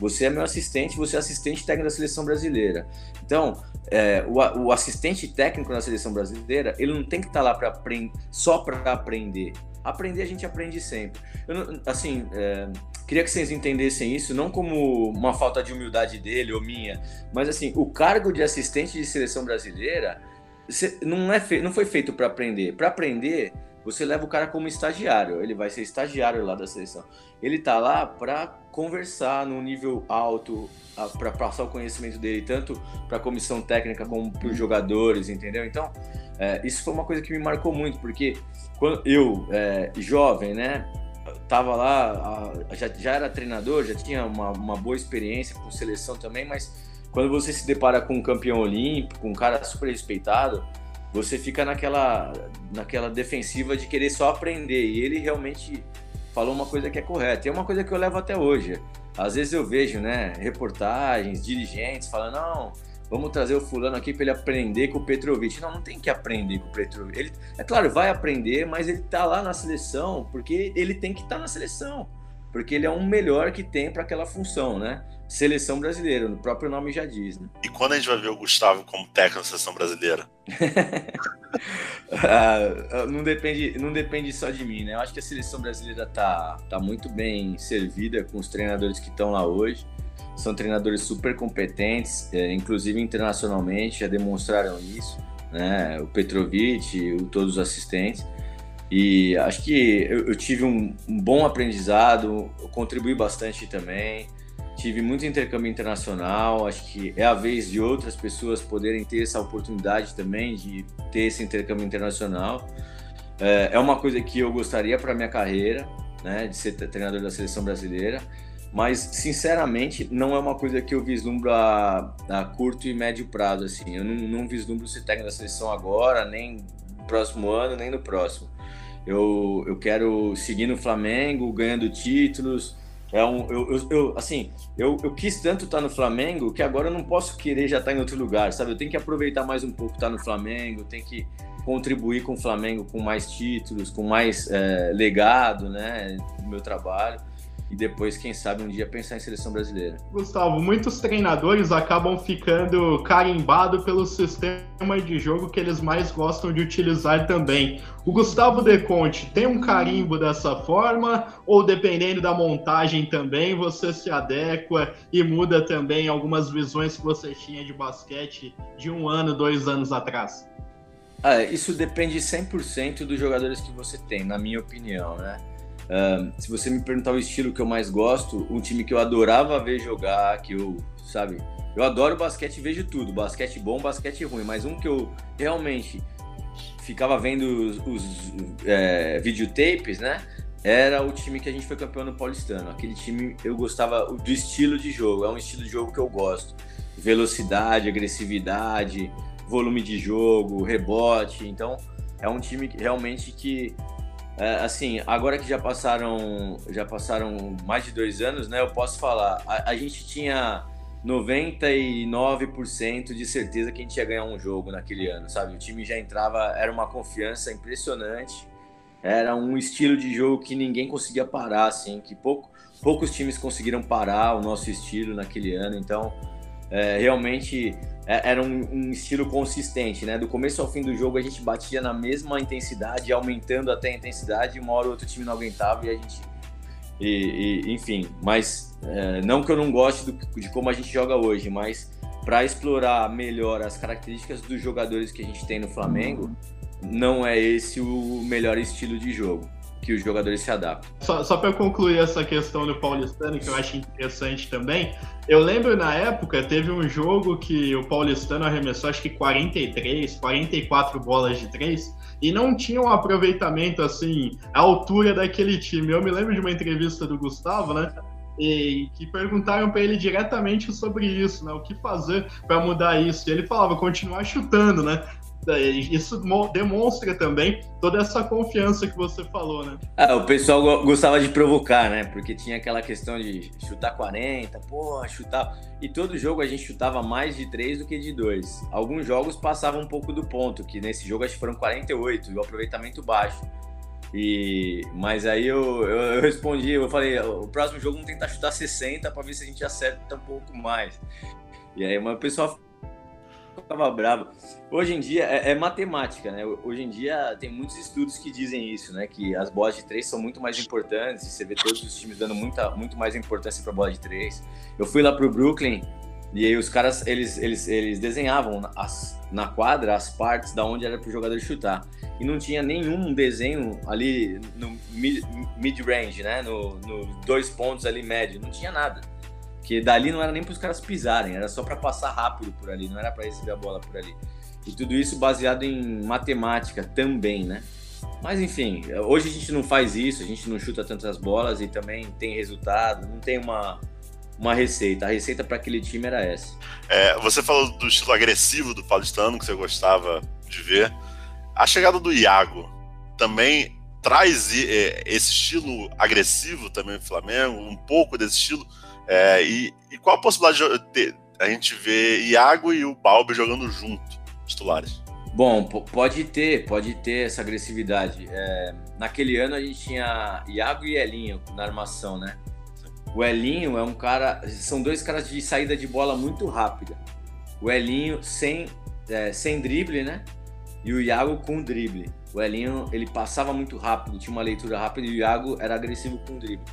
Você é meu assistente, você é assistente técnico da seleção brasileira. Então, é, o, o, assistente técnico na seleção brasileira, ele não tem que estar tá lá só para aprender. Aprender a gente aprende sempre. Eu, assim, é, queria que vocês entendessem isso não como uma falta de humildade dele ou minha, mas assim, o cargo de assistente de seleção brasileira não, é fe, não foi feito para aprender. Para aprender, você leva o cara como estagiário, ele vai ser estagiário lá da seleção. Ele tá lá para conversar num nível alto, para passar o conhecimento dele tanto para a comissão técnica como para os jogadores, entendeu? Então, é, isso foi uma coisa que me marcou muito, porque quando eu, é, jovem, né, tava lá, já, já era treinador, já tinha uma, uma boa experiência com seleção também, mas quando você se depara com um campeão olímpico, um cara super respeitado, você fica naquela, naquela defensiva de querer só aprender. E ele realmente falou uma coisa que é correta. E é uma coisa que eu levo até hoje. Às vezes eu vejo, né, reportagens, dirigentes falando, não, vamos trazer o fulano aqui para ele aprender com o Petrovic. Não, não tem que aprender com o Petrovic. Ele, é claro, vai aprender, mas ele tá lá na seleção porque ele tem que estar tá na seleção. Porque ele é um melhor que tem para aquela função, né? seleção brasileira, o próprio nome já diz, né? E quando a gente vai ver o Gustavo como técnico da seleção brasileira? <laughs> ah, não, depende, não depende só de mim, né? Eu acho que a seleção brasileira tá, tá muito bem servida com os treinadores que estão lá hoje. São treinadores super competentes, é, inclusive internacionalmente, já demonstraram isso, né? O Petrovic, o, todos os assistentes. E acho que eu, eu tive um, um bom aprendizado, eu contribuí bastante também tive muito intercâmbio internacional, acho que é a vez de outras pessoas poderem ter essa oportunidade também de ter esse intercâmbio internacional. É, é uma coisa que eu gostaria para minha carreira, né, de ser treinador da seleção brasileira, mas sinceramente não é uma coisa que eu vislumbro a, a curto e médio prazo. Assim, eu não, não vislumbro ser técnico da seleção agora, nem próximo ano, nem no próximo. Eu, eu quero seguir no Flamengo, ganhando títulos. É um, eu, eu, eu assim, eu, eu quis tanto estar no Flamengo que agora eu não posso querer já estar em outro lugar, sabe? Eu tenho que aproveitar mais um pouco estar no Flamengo, tenho que contribuir com o Flamengo com mais títulos, com mais é, legado, né, do meu trabalho e depois, quem sabe, um dia pensar em seleção brasileira. Gustavo, muitos treinadores acabam ficando carimbados pelo sistema de jogo que eles mais gostam de utilizar também. O Gustavo De Conte tem um carimbo dessa forma ou dependendo da montagem também você se adequa e muda também algumas visões que você tinha de basquete de um ano, dois anos atrás? Ah, isso depende 100% dos jogadores que você tem, na minha opinião, né? Uh, se você me perguntar o estilo que eu mais gosto, um time que eu adorava ver jogar, que eu, sabe, eu adoro basquete vejo tudo, basquete bom, basquete ruim, mas um que eu realmente ficava vendo os, os é, videotapes, né? Era o time que a gente foi campeão no Paulistano. Aquele time eu gostava do estilo de jogo, é um estilo de jogo que eu gosto. Velocidade, agressividade, volume de jogo, rebote. Então, é um time realmente que assim, agora que já passaram, já passaram mais de dois anos, né? Eu posso falar. A, a gente tinha 99% de certeza que a gente ia ganhar um jogo naquele ano, sabe? O time já entrava, era uma confiança impressionante. Era um estilo de jogo que ninguém conseguia parar, assim, que pouco, poucos times conseguiram parar o nosso estilo naquele ano. Então, é, realmente é, era um, um, estilo consistente, né? Do começo ao fim do jogo a gente batia na mesma intensidade, aumentando até a intensidade, uma hora o outro time não aguentava e a gente. E, e enfim, mas é, não que eu não goste do, de como a gente joga hoje, mas para explorar melhor as características dos jogadores que a gente tem no Flamengo, não é esse o melhor estilo de jogo que os jogadores se adaptam. Só, só para concluir essa questão do Paulistano, que eu acho interessante também, eu lembro na época, teve um jogo que o Paulistano arremessou acho que 43, 44 bolas de três, e não tinha um aproveitamento assim, à altura daquele time. Eu me lembro de uma entrevista do Gustavo, né? E que perguntaram para ele diretamente sobre isso, né? O que fazer para mudar isso? E ele falava continuar chutando, né? Isso demonstra também toda essa confiança que você falou, né? Ah, o pessoal gostava de provocar, né? Porque tinha aquela questão de chutar 40, porra, chutar. E todo jogo a gente chutava mais de 3 do que de 2. Alguns jogos passavam um pouco do ponto, que nesse jogo acho que foram 48, e o aproveitamento baixo. E, mas aí eu, eu, eu, respondi, eu falei, o próximo jogo vamos tentar chutar 60 para ver se a gente acerta um pouco mais. E aí o pessoal ficava bravo. Hoje em dia é, é, matemática, né? Hoje em dia tem muitos estudos que dizem isso, né? Que as bolas de três são muito mais importantes. Você vê todos os times dando muita, muito mais importância para bola de três. Eu fui lá pro Brooklyn e aí os caras eles, eles, eles desenhavam as, na quadra as partes da onde era para o jogador chutar e não tinha nenhum desenho ali no mid-range, né? No, no dois pontos ali médio, não tinha nada. Porque dali não era nem para os caras pisarem, era só para passar rápido por ali, não era para receber a bola por ali. E tudo isso baseado em matemática também, né? Mas enfim, hoje a gente não faz isso, a gente não chuta tantas bolas e também tem resultado, não tem uma, uma receita. A receita para aquele time era essa. É, você falou do estilo agressivo do paulistano que você gostava de ver. A chegada do Iago também traz é, esse estilo agressivo também do Flamengo, um pouco desse estilo é, e, e, qual a possibilidade de a gente ver Iago e o Balbi jogando junto, titulares? Bom, pode ter, pode ter essa agressividade. É, naquele ano a gente tinha Iago e Elinho na armação, né? O Elinho é um cara. São dois caras de saída de bola muito rápida. O Elinho sem, é, sem drible, né? E o Iago com drible. O Elinho ele passava muito rápido, tinha uma leitura rápida e o Iago era agressivo com drible.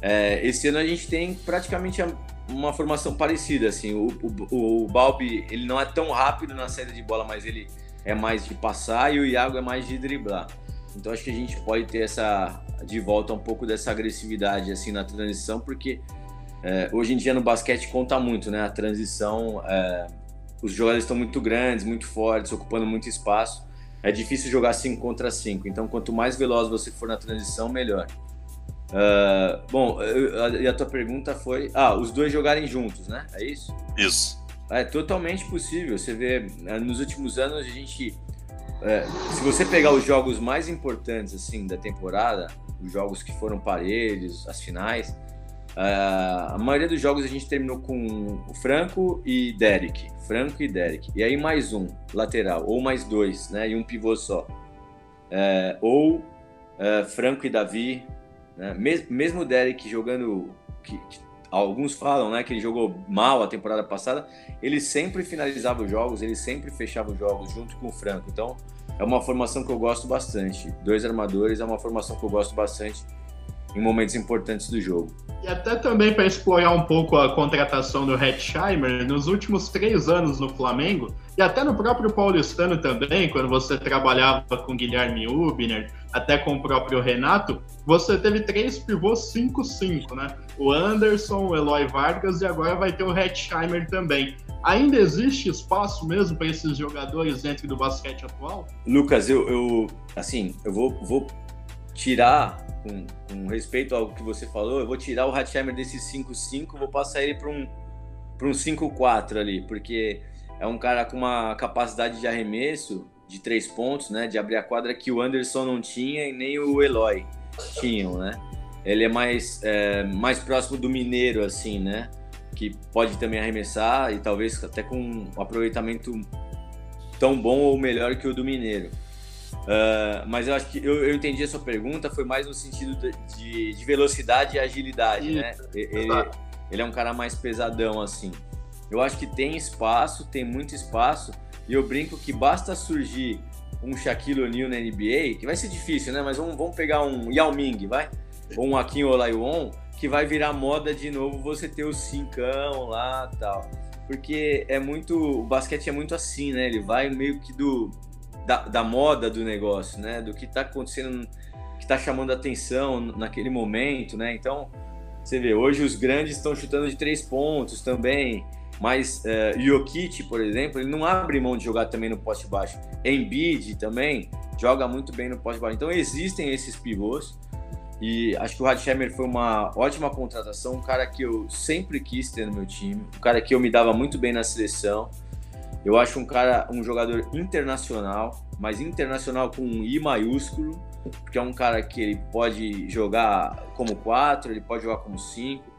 É, esse ano a gente tem praticamente uma formação parecida, assim, o, o, o Balbi, ele não é tão rápido na saída de bola, mas ele é mais de passar e o Iago é mais de driblar. Então acho que a gente pode ter essa de volta um pouco dessa agressividade assim na transição, porque é, hoje em dia no basquete conta muito, né? A transição, é, os jogadores estão muito grandes, muito fortes, ocupando muito espaço. É difícil jogar 5 contra 5. Então, quanto mais veloz você for na transição, melhor. Uh, bom, e a tua pergunta foi: ah, os dois jogarem juntos, né? É isso? Isso. É totalmente possível. Você vê, né, nos últimos anos a gente. É, se você pegar os jogos mais importantes assim da temporada, os jogos que foram parelhos, as finais, Uh, a maioria dos jogos a gente terminou com o Franco e Derek. Franco e Derek. E aí mais um lateral, ou mais dois, né? E um pivô só. Uh, ou uh, Franco e Davi. Né? Mesmo o Derek jogando. Que, que, alguns falam né, que ele jogou mal a temporada passada. Ele sempre finalizava os jogos, ele sempre fechava os jogos junto com o Franco. Então é uma formação que eu gosto bastante. Dois armadores é uma formação que eu gosto bastante em momentos importantes do jogo. E até também para explorar um pouco a contratação do Hetzheimer, nos últimos três anos no Flamengo, e até no próprio Paulistano também, quando você trabalhava com Guilherme Ubner, até com o próprio Renato, você teve três pivôs 5-5, né? O Anderson, o Eloy Vargas e agora vai ter o Hetzheimer também. Ainda existe espaço mesmo para esses jogadores dentro do basquete atual? Lucas, eu, eu assim, eu vou, vou tirar com, com, respeito ao que você falou, eu vou tirar o Hatchheimer desse 5-5, vou passar ele para um, um 5-4 ali, porque é um cara com uma capacidade de arremesso de três pontos, né, de abrir a quadra que o Anderson não tinha e nem o Eloy tinham, né? Ele é mais, é, mais próximo do Mineiro, assim, né? Que pode também arremessar e talvez até com um aproveitamento tão bom ou melhor que o do Mineiro. Uh, mas eu acho que eu, eu, entendi a sua pergunta, foi mais no sentido de, de velocidade e agilidade, né? Ele, ele, é um cara mais pesadão, assim. Eu acho que tem espaço, tem muito espaço, e eu brinco que basta surgir um Shaquille O'Neal na NBA, que vai ser difícil, né? Mas vamos, vamos pegar um Yao Ming, vai? Ou um Akin Olajuwon, que vai virar moda de novo você ter o cincão lá tal. Porque é muito. O basquete é muito assim, né? Ele vai meio que do da, da moda do negócio, né? Do que está acontecendo, que está chamando atenção naquele momento, né? Então, você vê, hoje os grandes estão chutando de três pontos também, mas uh, Jokic, por exemplo, ele não abre mão de jogar também no poste baixo. Embiid também joga muito bem no poste baixo. Então, existem esses pivôs. E acho que o Radsheimer foi uma ótima contratação, um cara que eu sempre quis ter no meu time, um cara que eu me dava muito bem na seleção. Eu acho um cara, um jogador internacional, mas internacional com um I maiúsculo, porque é um cara que ele pode jogar como 4, ele pode jogar como 5,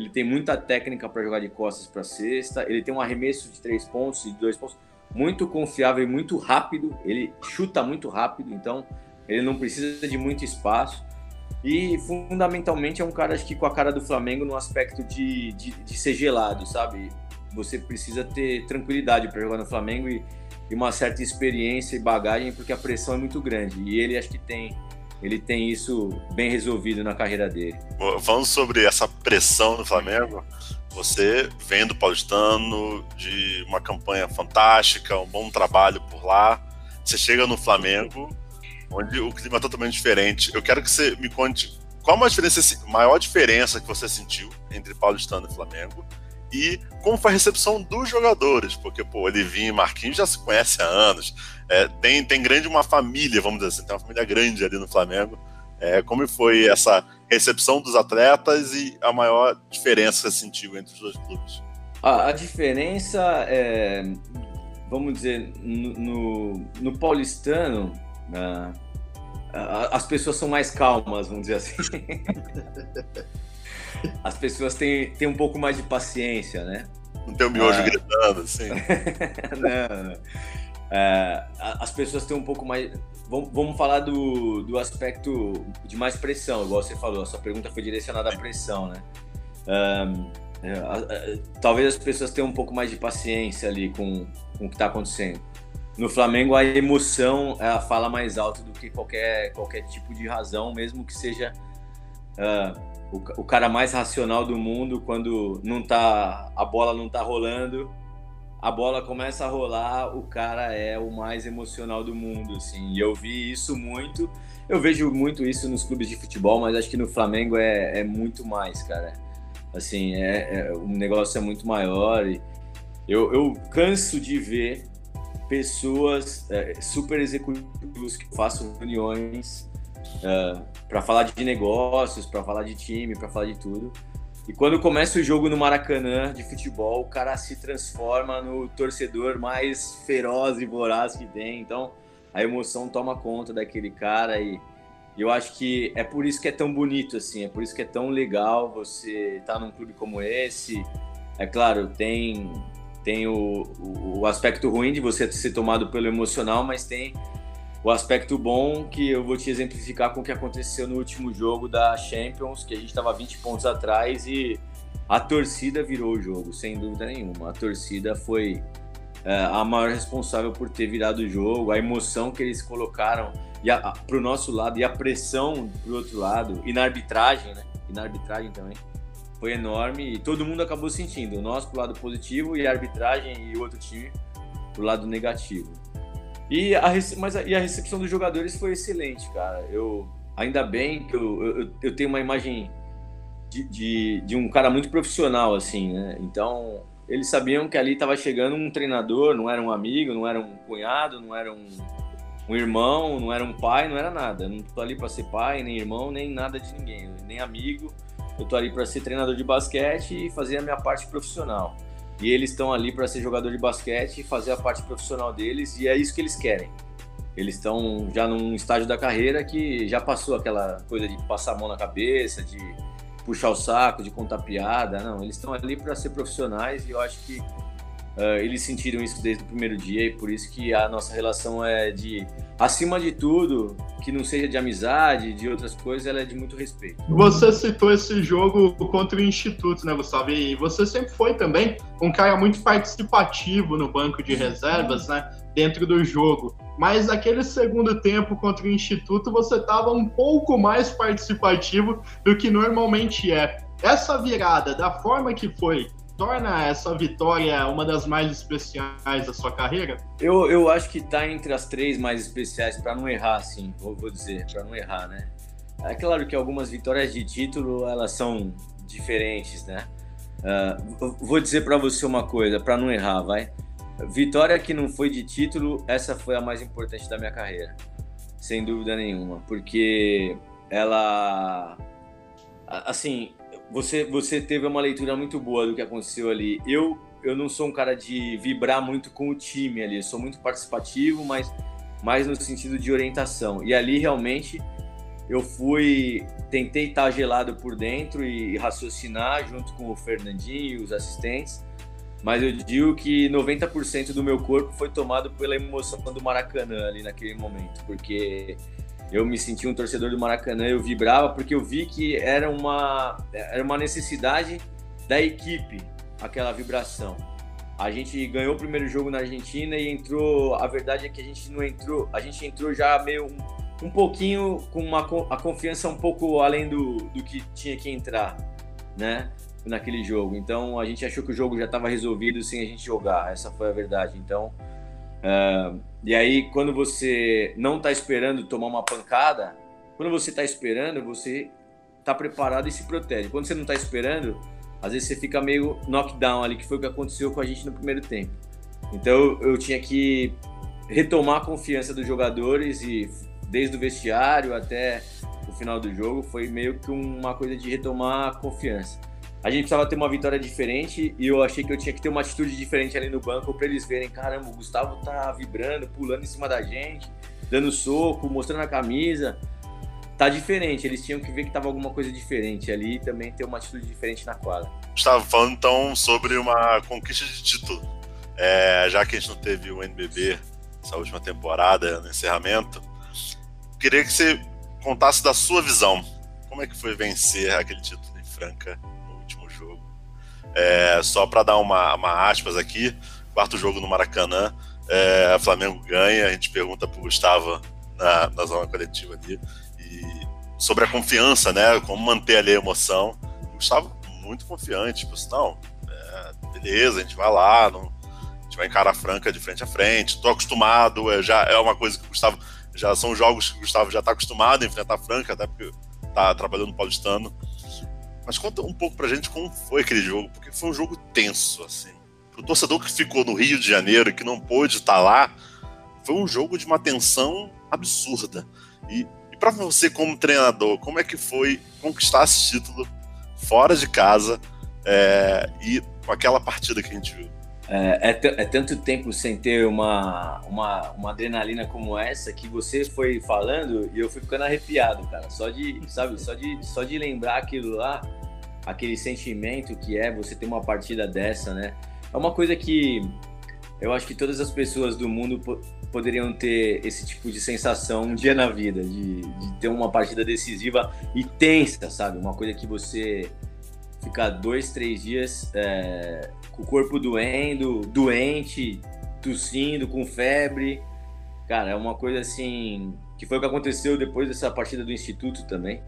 ele tem muita técnica para jogar de costas para cesta, ele tem um arremesso de 3 pontos e de 2 pontos muito confiável e muito rápido, ele chuta muito rápido, então ele não precisa de muito espaço. E fundamentalmente é um cara acho que com a cara do Flamengo no aspecto de, de, de ser gelado, sabe? você precisa ter tranquilidade para jogar no Flamengo e, e, uma certa experiência e bagagem, porque a pressão é muito grande. E ele acho que tem, ele tem isso bem resolvido na carreira dele. Falando sobre essa pressão no Flamengo, você vem do Paulistano, de uma campanha fantástica, um bom trabalho por lá. Você chega no Flamengo, onde o clima é totalmente diferente. Eu quero que você me conte qual a maior diferença que você sentiu entre Paulistano e Flamengo e como foi a recepção dos jogadores, porque, pô, Olivinho e Marquinhos já se conhecem há anos, é, tem, tem grande uma família, vamos dizer assim, tem uma família grande ali no Flamengo. É, como foi essa recepção dos atletas e a maior diferença que você sentiu entre os dois clubes? A, a diferença é, vamos dizer, no, no, no paulistano, uh, as pessoas são mais calmas, vamos dizer assim. <laughs> <laughs> as pessoas têm, têm um pouco mais de paciência, né? Não tem o miojo ah. gritando, assim. <laughs> não, não. É, as pessoas têm um pouco mais. Vamos, vamos falar do, do aspecto de mais pressão, igual você falou. A sua pergunta foi direcionada à pressão, né? Um, é, talvez as pessoas tenham um pouco mais de paciência ali com, com o que está acontecendo. No Flamengo, a emoção ela fala mais alto do que qualquer, qualquer tipo de razão, mesmo que seja uh, o, o cara mais racional do mundo quando não tá a bola não tá rolando a bola começa a rolar, o cara é o mais emocional do mundo, assim. E eu vi isso muito. Eu vejo muito isso nos clubes de futebol, mas acho que no Flamengo é, é muito mais, cara. Assim, é, é, o negócio é muito maior e eu, eu canso de ver pessoas é, super executivos que façam reuniões uh, para falar de negócios, para falar de time, para falar de tudo. E quando começa o jogo no Maracanã de futebol, o cara se transforma no torcedor mais feroz e voraz que tem. Então, a emoção toma conta daquele cara e eu acho que é por isso que é tão bonito assim, é por isso que é tão legal você estar tá num clube como esse. É claro, tem tem o, o, o, aspecto ruim de você ser tomado pelo emocional, mas tem o aspecto bom que eu vou te exemplificar com o que aconteceu no último jogo da Champions, que a gente estava 20 pontos atrás e a torcida virou o jogo, sem dúvida nenhuma. A torcida foi é, a maior responsável por ter virado o jogo, a emoção que eles colocaram para o nosso lado e a pressão para o outro lado, e na arbitragem, né? E na arbitragem também foi enorme e todo mundo acabou sentindo. Nós pro lado positivo e a arbitragem e o outro time pro lado negativo. E a, mas a, e a recepção dos jogadores foi excelente, cara. Eu ainda bem que eu, eu, eu tenho uma imagem de, de, de, um cara muito profissional, assim, né? Então, eles sabiam que ali estava chegando um treinador, não era um amigo, não era um cunhado, não era um, um irmão, não era um pai, não era nada. Eu não tô ali para ser pai, nem irmão, nem nada de ninguém, nem amigo eu tô ali para ser treinador de basquete e fazer a minha parte profissional. E eles estão ali para ser jogador de basquete e fazer a parte profissional deles, e é isso que eles querem. Eles estão já num estágio da carreira que já passou aquela coisa de passar a mão na cabeça, de puxar o saco, de contar piada. Não, eles estão ali para ser profissionais e eu acho que Uh, eles sentiram isso desde o primeiro dia e por isso que a nossa relação é de, acima de tudo, que não seja de amizade, de outras coisas, ela é de muito respeito. Você citou esse jogo contra o Instituto, né, Gustavo? E você sempre foi também um cara muito participativo no banco de reservas, né, dentro do jogo. Mas aquele segundo tempo contra o Instituto, você estava um pouco mais participativo do que normalmente é. Essa virada, da forma que foi, torna essa vitória uma das mais especiais da sua carreira? Eu, eu acho que está entre as três mais especiais, para não errar, assim, vou, vou dizer, para não errar, né? É claro que algumas vitórias de título elas são diferentes, né? Uh, vou dizer para você uma coisa, para não errar, vai. Vitória que não foi de título, essa foi a mais importante da minha carreira, sem dúvida nenhuma, porque ela, assim, você, você teve uma leitura muito boa do que aconteceu ali. Eu, eu não sou um cara de vibrar muito com o time ali, eu sou muito participativo, mas mais no sentido de orientação. E ali realmente eu fui, tentei estar gelado por dentro e raciocinar junto com o Fernandinho e os assistentes, mas eu digo que 90% do meu corpo foi tomado pela emoção do Maracanã ali naquele momento, porque eu me senti um torcedor do Maracanã, eu vibrava porque eu vi que era uma, era uma necessidade da equipe, aquela vibração. A gente ganhou o primeiro jogo na Argentina e entrou. A verdade é que a gente não entrou, a gente entrou já meio um, um pouquinho com uma, a confiança um pouco além do, do que tinha que entrar, né? Naquele jogo. Então a gente achou que o jogo já estava resolvido sem a gente jogar. Essa foi a verdade. Então Uh, e aí, quando você não está esperando tomar uma pancada, quando você está esperando, você está preparado e se protege. Quando você não está esperando, às vezes você fica meio knockdown ali, que foi o que aconteceu com a gente no primeiro tempo. Então eu tinha que retomar a confiança dos jogadores e desde o vestiário até o final do jogo foi meio que uma coisa de retomar a confiança a gente precisava ter uma vitória diferente e eu achei que eu tinha que ter uma atitude diferente ali no banco para eles verem, caramba, o Gustavo tá vibrando, pulando em cima da gente, dando soco, mostrando a camisa. Tá diferente, eles tinham que ver que tava alguma coisa diferente ali e também ter uma atitude diferente na quadra. Estava falando então sobre uma conquista de título. É, já que a gente não teve o NBB essa última temporada, no encerramento, queria que você contasse da sua visão. Como é que foi vencer aquele título em Franca é, só para dar uma, uma, aspas aqui, quarto jogo no Maracanã, é, Flamengo ganha, a gente pergunta pro Gustavo na, na zona coletiva ali, e sobre a confiança, né, como manter ali a emoção. O Gustavo muito confiante, tipo assim, não, é, beleza, a gente vai lá, não, a gente vai encarar a Franca de frente a frente, tô acostumado, é, já é uma coisa que o Gustavo, já são jogos que o Gustavo já tá acostumado a enfrentar a Franca, até porque tá trabalhando no Paulistano, Mas conta um pouco pra gente como foi aquele jogo, porque foi um jogo tenso, assim. Pro torcedor que ficou no Rio de Janeiro, que não pôde estar lá, foi um jogo de uma tensão absurda. E, e para você, como treinador, como é que foi conquistar esse título fora de casa é, e com aquela partida que a gente viu? É, é, é, tanto tempo sem ter uma, uma, uma adrenalina como essa que você foi falando e eu fui ficando arrepiado, cara. Só de, sabe, só de, só de lembrar aquilo lá, aquele sentimento que é você ter uma partida dessa, né? É uma coisa que eu acho que todas as pessoas do mundo poderiam ter esse tipo de sensação um dia na vida, de, de ter uma partida decisiva e tensa, sabe? Uma coisa que você fica dois, três dias é, com o corpo doendo, doente, tossindo, com febre. Cara, é uma coisa assim que foi o que aconteceu depois dessa partida do Instituto também.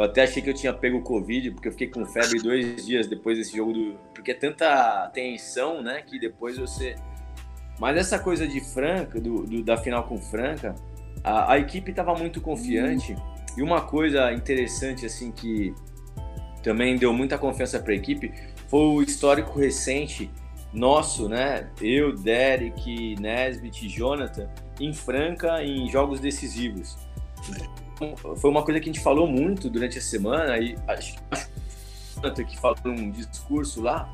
Eu até achei que eu tinha pego o Covid, porque eu fiquei com febre dois dias depois desse jogo do. Porque é tanta tensão, né? Que depois você mas essa coisa de Franca, do, do da final com Franca, a, a equipe estava muito confiante. E uma coisa interessante, assim, que também deu muita confiança para a equipe foi o histórico recente nosso, né? Eu, Derek, Nesbit e Jonathan, em Franca, em jogos decisivos. Foi uma coisa que a gente falou muito durante a semana, e acho, acho que falou um discurso lá,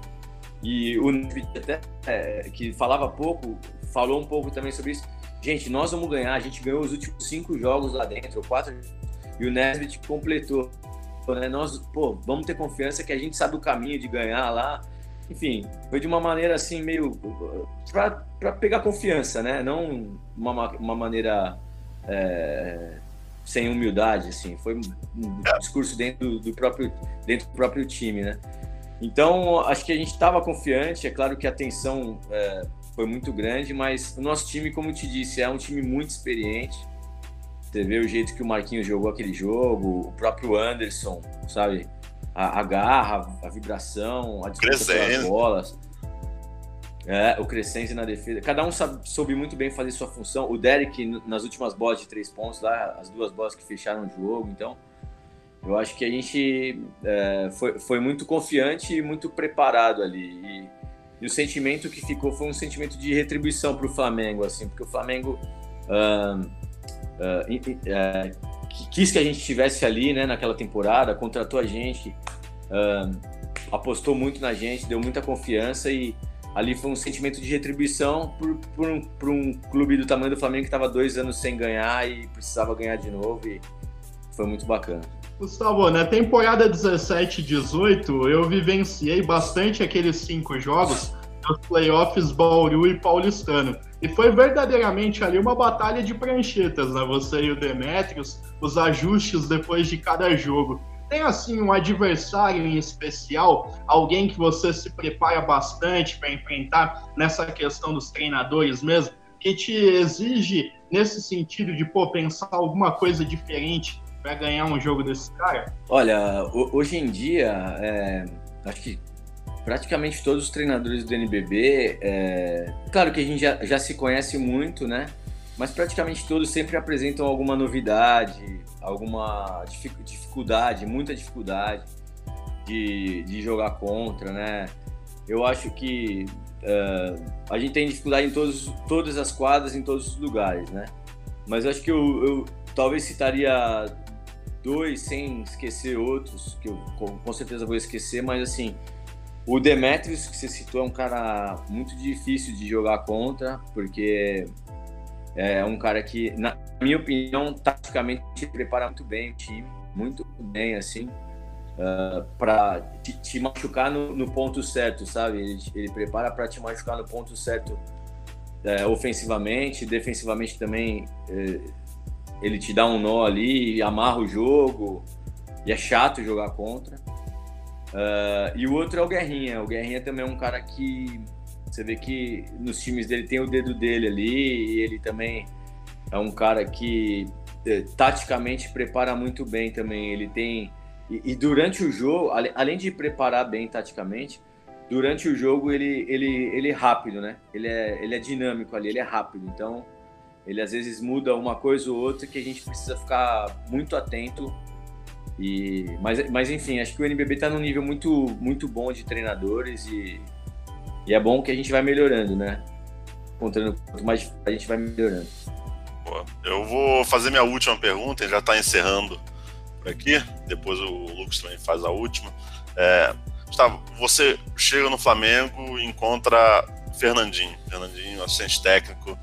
e o até, é, que falava pouco, falou um pouco também sobre isso. Gente, nós vamos ganhar. A gente ganhou os últimos cinco jogos lá dentro, quatro. E o Nesbitt completou. Né? Nós, pô, vamos ter confiança que a gente sabe o caminho de ganhar lá. Enfim, foi de uma maneira assim, meio. para pegar confiança, né? Não uma, uma maneira. É, sem humildade, assim. Foi um discurso dentro do próprio, dentro do próprio time, né? Então, acho que a gente estava confiante. É claro que a tensão é, foi muito grande, mas o nosso time, como eu te disse, é um time muito experiente. Você vê o jeito que o Marquinhos jogou aquele jogo, o próprio Anderson, sabe? A, a garra, a vibração, a disputa pelas bolas. É, o Crescenzi na defesa. Cada um sabe, soube muito bem fazer sua função. O Derek, nas últimas bolas de três pontos, lá, as duas bolas que fecharam o jogo. Então, eu acho que a gente é, foi, foi muito confiante e muito preparado ali. E, e, o sentimento que ficou foi um sentimento de retribuição para o Flamengo, assim, porque o Flamengo uh, uh, quis que a gente estivesse ali, né, naquela temporada, contratou a gente, apostou muito na gente, deu muita confiança e ali foi um sentimento de retribuição por, por, um, por um clube do tamanho do Flamengo que estava dois anos sem ganhar e precisava ganhar de novo e foi muito bacana. Gustavo, na temporada 17 18, eu vivenciei bastante aqueles cinco jogos dos playoffs Bauru e Paulistano. E foi verdadeiramente ali uma batalha de pranchetas, né? Você e o Demetrios, os ajustes depois de cada jogo. Tem assim um adversário em especial, alguém que você se prepara bastante para enfrentar nessa questão dos treinadores mesmo, que te exige nesse sentido de pô, pensar alguma coisa diferente para ganhar um jogo desse cara? Olha, hoje em dia, é, acho que praticamente todos os treinadores do NBB, é, claro que a gente já, já se conhece muito, né? Mas praticamente todos sempre apresentam alguma novidade, alguma dificuldade, muita dificuldade de, de jogar contra, né? Eu acho que uh, a gente tem dificuldade em todos, todas as quadras, em todos os lugares, né? Mas eu acho que eu, eu talvez citaria dois sem esquecer outros, que eu com certeza vou esquecer, mas assim, o Demetrius, que você citou, é um cara muito difícil de jogar contra, porque é um cara que, na minha opinião, taticamente prepara muito bem o time, muito bem, assim, uh, para te, te, machucar no, no, ponto certo, sabe? Ele, ele prepara para te machucar no ponto certo é, ofensivamente, defensivamente também. É, ele te dá um nó ali, amarra o jogo, e é chato jogar contra. Uh, e o outro é o Guerrinha. O Guerrinha também é um cara que você vê que nos times dele tem o dedo dele ali, e ele também é um cara que eh, taticamente prepara muito bem também. Ele tem. E, e, durante o jogo, além de preparar bem taticamente, durante o jogo ele, ele, ele é rápido, né? Ele é, ele é dinâmico ali, ele é rápido. Então ele às vezes muda uma coisa ou outra que a gente precisa ficar muito atento E, mas, mas enfim, acho que o NBB está num nível muito, muito bom de treinadores e, e é bom que a gente vai melhorando, né? Encontrando quanto mais a gente vai melhorando. Eu vou fazer minha última pergunta, já está encerrando por aqui. Depois o Lucas também faz a última. É, Gustavo, você chega no Flamengo e encontra Fernandinho. Fernandinho, assistente técnico.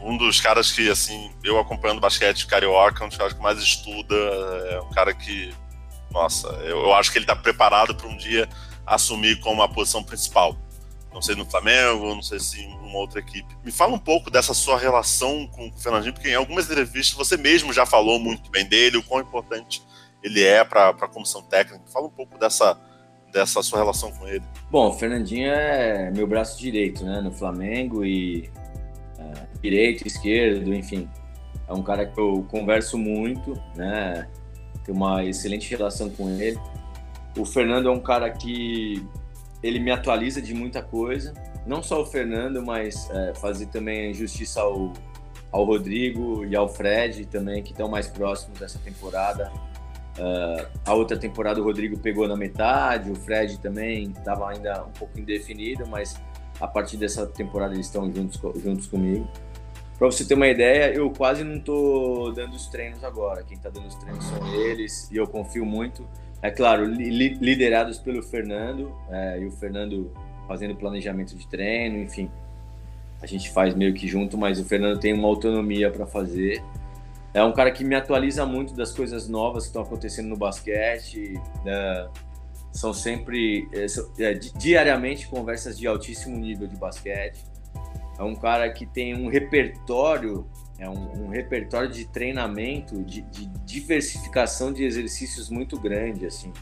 Um dos caras que, assim, eu acompanhando basquete carioca, um dos caras que mais estuda. É um cara que, nossa, eu, eu acho que ele está preparado para um dia assumir como a posição principal. Não sei no Flamengo, não sei se em uma outra equipe. Me fala um pouco dessa sua relação com o Fernandinho, porque em algumas entrevistas você mesmo já falou muito bem dele, o quão importante ele é para a comissão técnica. Fala um pouco dessa, dessa sua relação com ele. Bom, o Fernandinho é meu braço direito, né, no Flamengo e é, direito, esquerdo, enfim. É um cara que eu converso muito, né, tenho uma excelente relação com ele. O Fernando é um cara que ele me atualiza de muita coisa, não só o Fernando, mas é, fazer também justiça ao, ao Rodrigo e ao Fred também, que estão mais próximos dessa temporada Uh, a outra temporada o Rodrigo pegou na metade, o Fred também estava ainda um pouco indefinido, mas a partir dessa temporada eles estão juntos, juntos comigo. Para você ter uma ideia, eu quase não estou dando os treinos agora. Quem está dando os treinos são eles e eu confio muito. É claro, li liderados pelo Fernando é, e o Fernando fazendo planejamento de treino, enfim. A gente faz meio que junto, mas o Fernando tem uma autonomia para fazer. É um cara que me atualiza muito das coisas novas que estão acontecendo no basquete. Né? São sempre, é, é diariamente, conversas de altíssimo nível de basquete. É um cara que tem um repertório, é um, um repertório de treinamento, de, de, diversificação de exercícios muito grande, assim.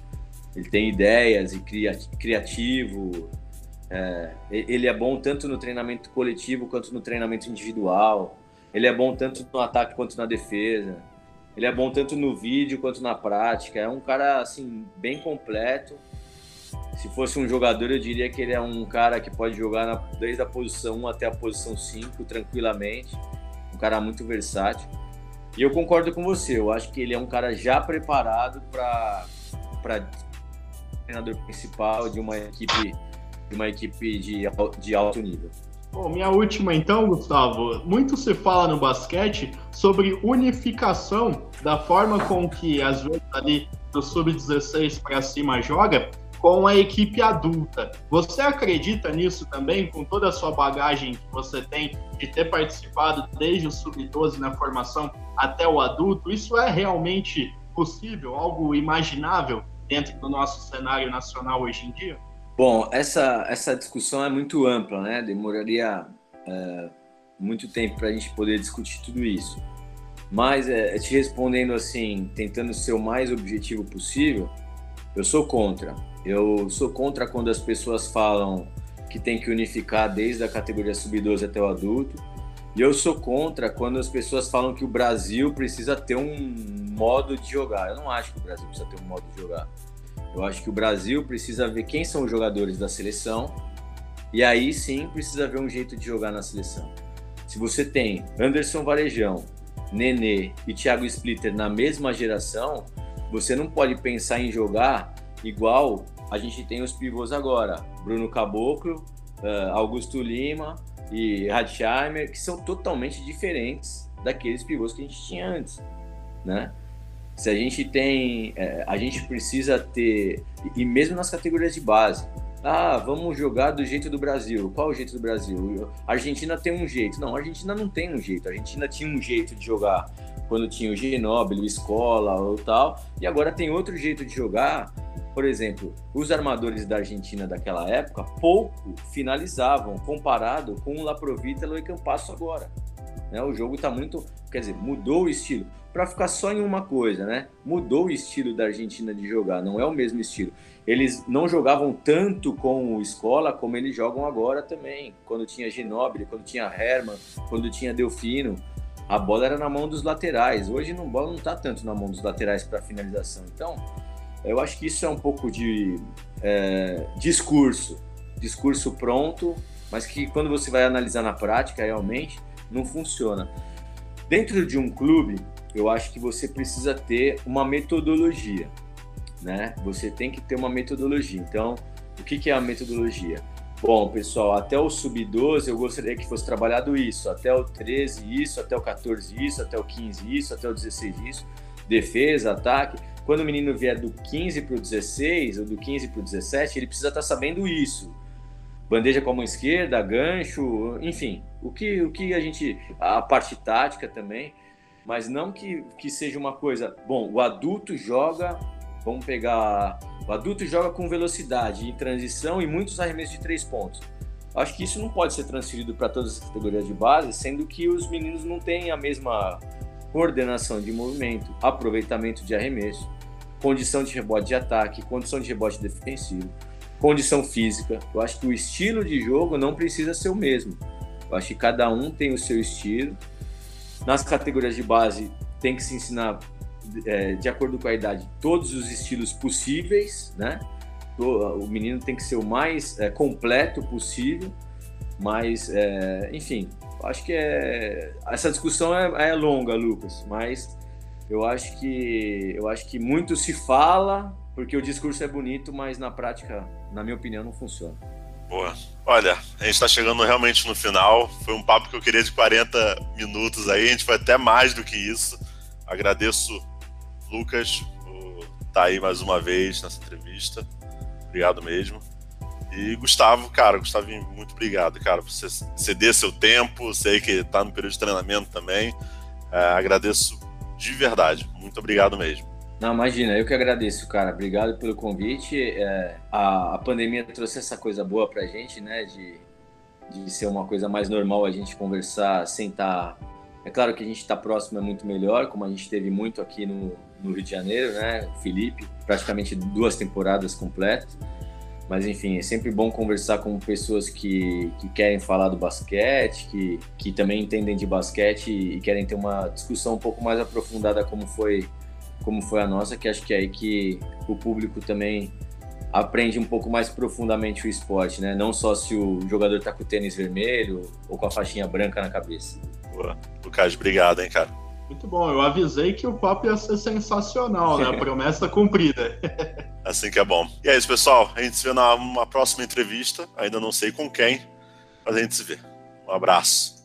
Ele tem ideias e cria, criativo. É, ele é bom tanto no treinamento coletivo quanto no treinamento individual. Ele é bom tanto no ataque quanto na defesa. Ele é bom tanto no vídeo quanto na prática. É um cara assim bem completo. Se fosse um jogador, eu diria que ele é um cara que pode jogar na, desde a posição 1 até a posição 5 tranquilamente. Um cara muito versátil. E eu concordo com você. Eu acho que ele é um cara já preparado para treinador principal de uma equipe de uma equipe de, de alto nível. Bom, minha última então, Gustavo. Muito se fala no basquete sobre unificação da forma com que às vezes ali do sub-16 para cima joga com a equipe adulta. Você acredita nisso também, com toda a sua bagagem que você tem de ter participado desde o sub-12 na formação até o adulto? Isso é realmente possível, algo imaginável dentro do nosso cenário nacional hoje em dia? Bom, essa, essa discussão é muito ampla, né? Demoraria é, muito tempo para a gente poder discutir tudo isso. Mas, é, te respondendo assim, tentando ser o mais objetivo possível, eu sou contra. Eu sou contra quando as pessoas falam que tem que unificar desde a categoria sub-12 até o adulto. E eu sou contra quando as pessoas falam que o Brasil precisa ter um modo de jogar. Eu não acho que o Brasil precisa ter um modo de jogar. Eu acho que o Brasil precisa ver quem são os jogadores da seleção e aí sim precisa ver um jeito de jogar na seleção. Se você tem Anderson Varejão, Nenê e Thiago Splitter na mesma geração, você não pode pensar em jogar igual a gente tem os pivôs agora. Bruno Caboclo, uh, Augusto Lima e Hadsheimer, que são totalmente diferentes daqueles pivôs que a gente tinha antes, né? Se a gente tem, é, a gente precisa ter, e mesmo nas categorias de base, ah, vamos jogar do jeito do Brasil. Qual é o jeito do Brasil? A Argentina tem um jeito. Não, a Argentina não tem um jeito. A Argentina tinha um jeito de jogar quando tinha o Ginóbili, o Escola ou tal, e agora tem outro jeito de jogar. Por exemplo, os armadores da Argentina daquela época pouco finalizavam comparado com o Laprovítalo e Campasso agora. Né? O jogo está muito, quer dizer, mudou o estilo para ficar só em uma coisa, né? Mudou o estilo da Argentina de jogar, não é o mesmo estilo. Eles não jogavam tanto com o Escola como eles jogam agora também. Quando tinha Ginóbili, quando tinha Herman, quando tinha Delfino, a bola era na mão dos laterais. Hoje a bola não está tanto na mão dos laterais para finalização. Então, eu acho que isso é um pouco de é, discurso, discurso pronto, mas que quando você vai analisar na prática realmente não funciona. Dentro de um clube, eu acho que você precisa ter uma metodologia, né? Você tem que ter uma metodologia. Então, o que, que é a metodologia? Bom, pessoal, até o sub-12 eu gostaria que fosse trabalhado isso, até o 13 isso, até o 14 isso, até o 15 isso, até o 16 isso, defesa, ataque. Quando o menino vier do 15 para o 16 ou do 15 para o 17, ele precisa estar tá sabendo isso. Bandeja com a mão esquerda, gancho, enfim, o que, o que a gente. a parte tática também, mas não que, que seja uma coisa. Bom, o adulto joga, vamos pegar o adulto joga com velocidade em transição e muitos arremessos de três pontos. Acho que isso não pode ser transferido para todas as categorias de base, sendo que os meninos não têm a mesma coordenação de movimento, aproveitamento de arremesso, condição de rebote de ataque, condição de rebote defensivo, condição física. Eu acho que o estilo de jogo não precisa ser o mesmo. Eu acho que cada um tem o seu estilo. Nas categorias de base tem que se ensinar é, de acordo com a idade, todos os estilos possíveis, né? O menino tem que ser o mais é, completo possível, mas, é, enfim, acho que é, essa discussão é, é, longa, Lucas, mas eu acho que eu acho que muito se fala porque o discurso é bonito, mas na prática, na minha opinião, não funciona. Boa. Olha, a gente está chegando realmente no final. Foi um papo que eu queria de 40 minutos aí. A gente foi até mais do que isso. Agradeço Lucas, por estar tá aí mais uma vez nessa entrevista. Obrigado mesmo. E Gustavo, cara, Gustavo, muito obrigado, cara, por você ceder seu tempo. Sei que está no período de treinamento também. É, agradeço de verdade. Muito obrigado mesmo. Não, imagina, eu que agradeço, cara. Obrigado pelo convite. É, a, a, pandemia trouxe essa coisa boa pra gente, né? De, de ser uma coisa mais normal a gente conversar sem estar. Tá... É claro que a gente está próximo é muito melhor, como a gente teve muito aqui no, no Rio de Janeiro, né? Felipe, praticamente duas temporadas completas. Mas enfim, é sempre bom conversar com pessoas que, que querem falar do basquete, que, que também entendem de basquete e querem ter uma discussão um pouco mais aprofundada como foi, como foi a nossa, que acho que é aí que o público também aprende um pouco mais profundamente o esporte, né? Não só se o jogador está com o tênis vermelho ou com a faixinha branca na cabeça. Boa. Lucas, obrigado, hein, cara. Muito bom, eu avisei que o papo ia ser sensacional, né? A <laughs> promessa cumprida. <laughs> Assim que é bom. E é isso, pessoal. A gente se vê numa próxima entrevista. Ainda não sei com quem, mas a gente se vê. Um abraço.